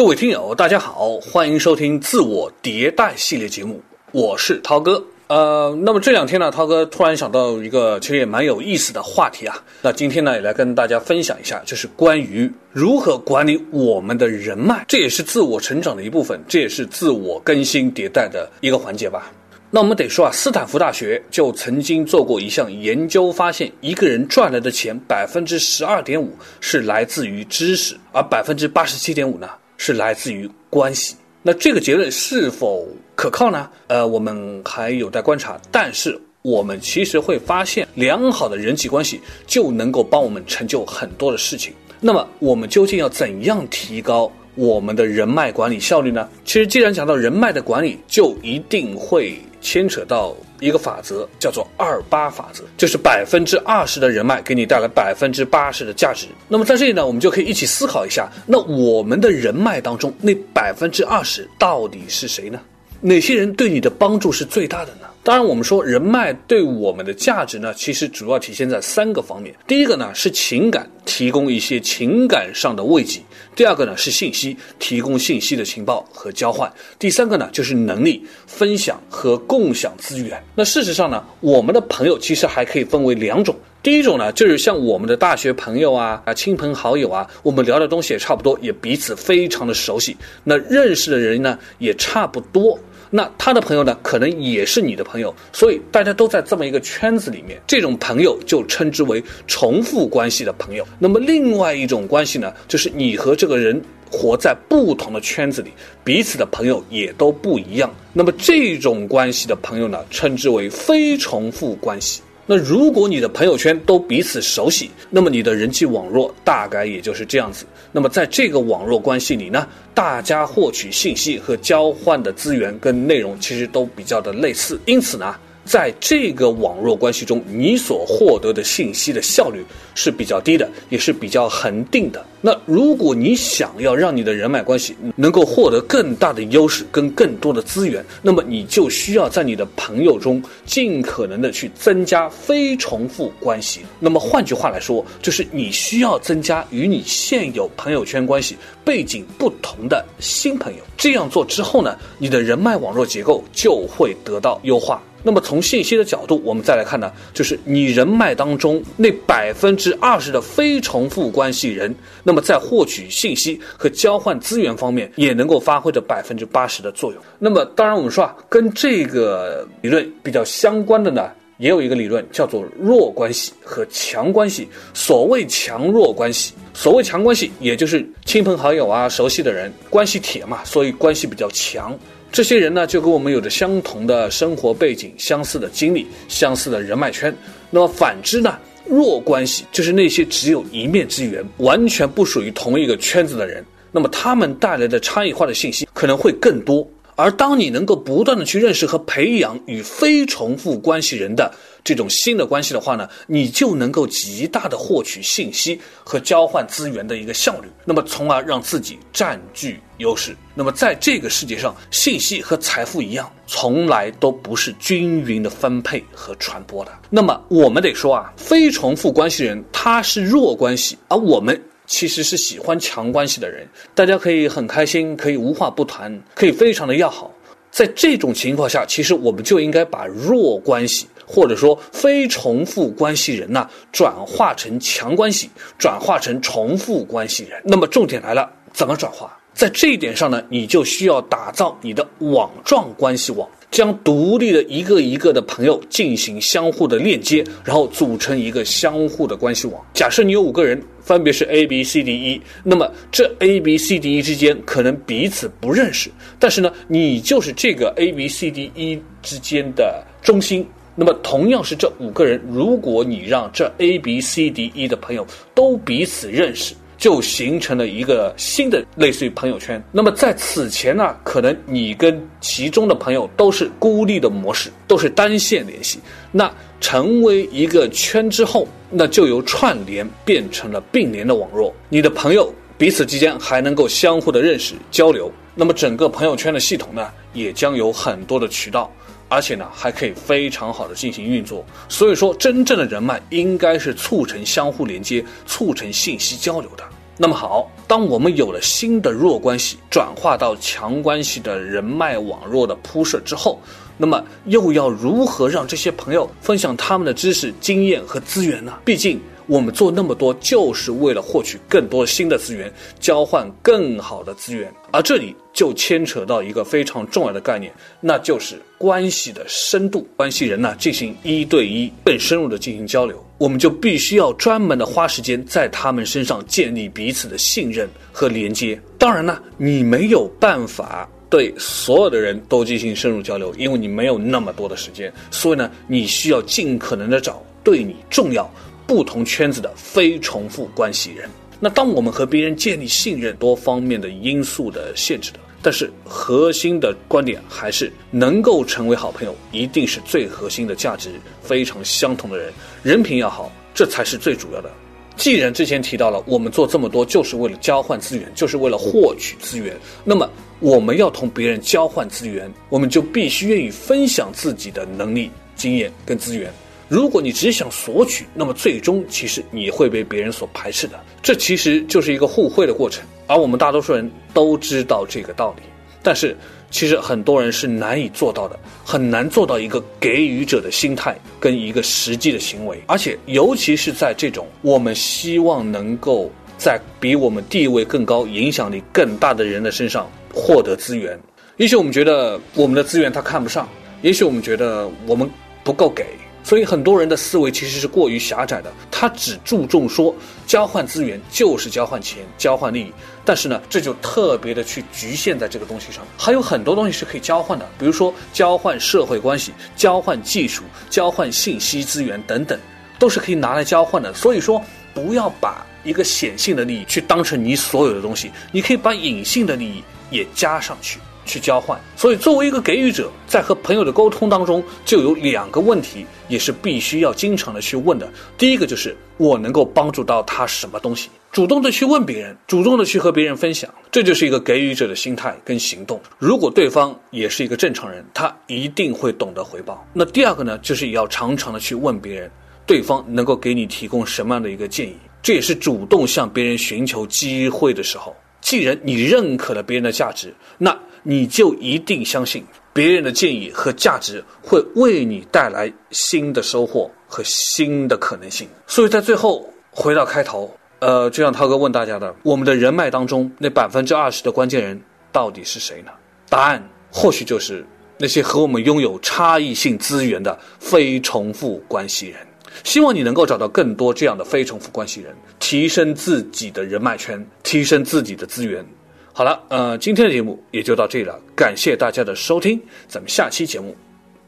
各位听友，大家好，欢迎收听自我迭代系列节目，我是涛哥。呃，那么这两天呢，涛哥突然想到一个其实也蛮有意思的话题啊。那今天呢，也来跟大家分享一下，就是关于如何管理我们的人脉，这也是自我成长的一部分，这也是自我更新迭代的一个环节吧。那我们得说啊，斯坦福大学就曾经做过一项研究，发现一个人赚来的钱，百分之十二点五是来自于知识，而百分之八十七点五呢是来自于关系。那这个结论是否可靠呢？呃，我们还有待观察。但是我们其实会发现，良好的人际关系就能够帮我们成就很多的事情。那么，我们究竟要怎样提高我们的人脉管理效率呢？其实，既然讲到人脉的管理，就一定会。牵扯到一个法则，叫做二八法则，就是百分之二十的人脉给你带来百分之八十的价值。那么在这里呢，我们就可以一起思考一下，那我们的人脉当中那百分之二十到底是谁呢？哪些人对你的帮助是最大的呢？当然，我们说人脉对我们的价值呢，其实主要体现在三个方面。第一个呢是情感，提供一些情感上的慰藉；第二个呢是信息，提供信息的情报和交换；第三个呢就是能力分享和共享资源。那事实上呢，我们的朋友其实还可以分为两种。第一种呢，就是像我们的大学朋友啊啊，亲朋好友啊，我们聊的东西也差不多，也彼此非常的熟悉，那认识的人呢也差不多。那他的朋友呢，可能也是你的朋友，所以大家都在这么一个圈子里面，这种朋友就称之为重复关系的朋友。那么另外一种关系呢，就是你和这个人活在不同的圈子里，彼此的朋友也都不一样。那么这种关系的朋友呢，称之为非重复关系。那如果你的朋友圈都彼此熟悉，那么你的人际网络大概也就是这样子。那么在这个网络关系里呢，大家获取信息和交换的资源跟内容其实都比较的类似，因此呢。在这个网络关系中，你所获得的信息的效率是比较低的，也是比较恒定的。那如果你想要让你的人脉关系能够获得更大的优势跟更多的资源，那么你就需要在你的朋友中尽可能的去增加非重复关系。那么换句话来说，就是你需要增加与你现有朋友圈关系背景不同的新朋友。这样做之后呢，你的人脉网络结构就会得到优化。那么从信息的角度，我们再来看呢，就是你人脉当中那百分之二十的非重复关系人，那么在获取信息和交换资源方面，也能够发挥着百分之八十的作用。那么当然，我们说啊，跟这个理论比较相关的呢，也有一个理论叫做弱关系和强关系。所谓强弱关系，所谓强关系，也就是亲朋好友啊、熟悉的人，关系铁嘛，所以关系比较强。这些人呢，就跟我们有着相同的生活背景、相似的经历、相似的人脉圈。那么反之呢，弱关系就是那些只有一面之缘、完全不属于同一个圈子的人。那么他们带来的差异化的信息可能会更多。而当你能够不断的去认识和培养与非重复关系人的这种新的关系的话呢，你就能够极大的获取信息和交换资源的一个效率，那么从而让自己占据优势。那么在这个世界上，信息和财富一样，从来都不是均匀的分配和传播的。那么我们得说啊，非重复关系人他是弱关系，而我们。其实是喜欢强关系的人，大家可以很开心，可以无话不谈，可以非常的要好。在这种情况下，其实我们就应该把弱关系或者说非重复关系人呢，转化成强关系，转化成重复关系人。那么重点来了，怎么转化？在这一点上呢，你就需要打造你的网状关系网。将独立的一个一个的朋友进行相互的链接，然后组成一个相互的关系网。假设你有五个人，分别是 A、B、C、D、E，那么这 A、B、C、D、E 之间可能彼此不认识，但是呢，你就是这个 A、B、C、D、E 之间的中心。那么同样是这五个人，如果你让这 A、B、C、D、E 的朋友都彼此认识。就形成了一个新的类似于朋友圈。那么在此前呢，可能你跟其中的朋友都是孤立的模式，都是单线联系。那成为一个圈之后，那就由串联变成了并联的网络。你的朋友彼此之间还能够相互的认识交流。那么整个朋友圈的系统呢，也将有很多的渠道。而且呢，还可以非常好的进行运作。所以说，真正的人脉应该是促成相互连接、促成信息交流的。那么好，当我们有了新的弱关系转化到强关系的人脉网络的铺设之后，那么又要如何让这些朋友分享他们的知识、经验和资源呢？毕竟。我们做那么多，就是为了获取更多新的资源，交换更好的资源。而这里就牵扯到一个非常重要的概念，那就是关系的深度。关系人呢，进行一对一更深入的进行交流，我们就必须要专门的花时间在他们身上建立彼此的信任和连接。当然呢，你没有办法对所有的人都进行深入交流，因为你没有那么多的时间。所以呢，你需要尽可能的找对你重要。不同圈子的非重复关系人，那当我们和别人建立信任，多方面的因素的限制的，但是核心的观点还是能够成为好朋友，一定是最核心的价值非常相同的人，人品要好，这才是最主要的。既然之前提到了，我们做这么多就是为了交换资源，就是为了获取资源，那么我们要同别人交换资源，我们就必须愿意分享自己的能力、经验跟资源。如果你只想索取，那么最终其实你会被别人所排斥的。这其实就是一个互惠的过程，而我们大多数人都知道这个道理。但是，其实很多人是难以做到的，很难做到一个给予者的心态跟一个实际的行为。而且，尤其是在这种我们希望能够在比我们地位更高、影响力更大的人的身上获得资源，也许我们觉得我们的资源他看不上，也许我们觉得我们不够给。所以很多人的思维其实是过于狭窄的，他只注重说交换资源就是交换钱、交换利益，但是呢，这就特别的去局限在这个东西上。还有很多东西是可以交换的，比如说交换社会关系、交换技术、交换信息资源等等，都是可以拿来交换的。所以说，不要把一个显性的利益去当成你所有的东西，你可以把隐性的利益也加上去。去交换，所以作为一个给予者，在和朋友的沟通当中，就有两个问题，也是必须要经常的去问的。第一个就是我能够帮助到他什么东西，主动的去问别人，主动的去和别人分享，这就是一个给予者的心态跟行动。如果对方也是一个正常人，他一定会懂得回报。那第二个呢，就是也要常常的去问别人，对方能够给你提供什么样的一个建议，这也是主动向别人寻求机会的时候。既然你认可了别人的价值，那你就一定相信别人的建议和价值会为你带来新的收获和新的可能性。所以在最后回到开头，呃，就像涛哥问大家的：我们的人脉当中那百分之二十的关键人到底是谁呢？答案或许就是那些和我们拥有差异性资源的非重复关系人。希望你能够找到更多这样的非重复关系人，提升自己的人脉圈，提升自己的资源。好了，呃，今天的节目也就到这里了，感谢大家的收听，咱们下期节目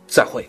再会。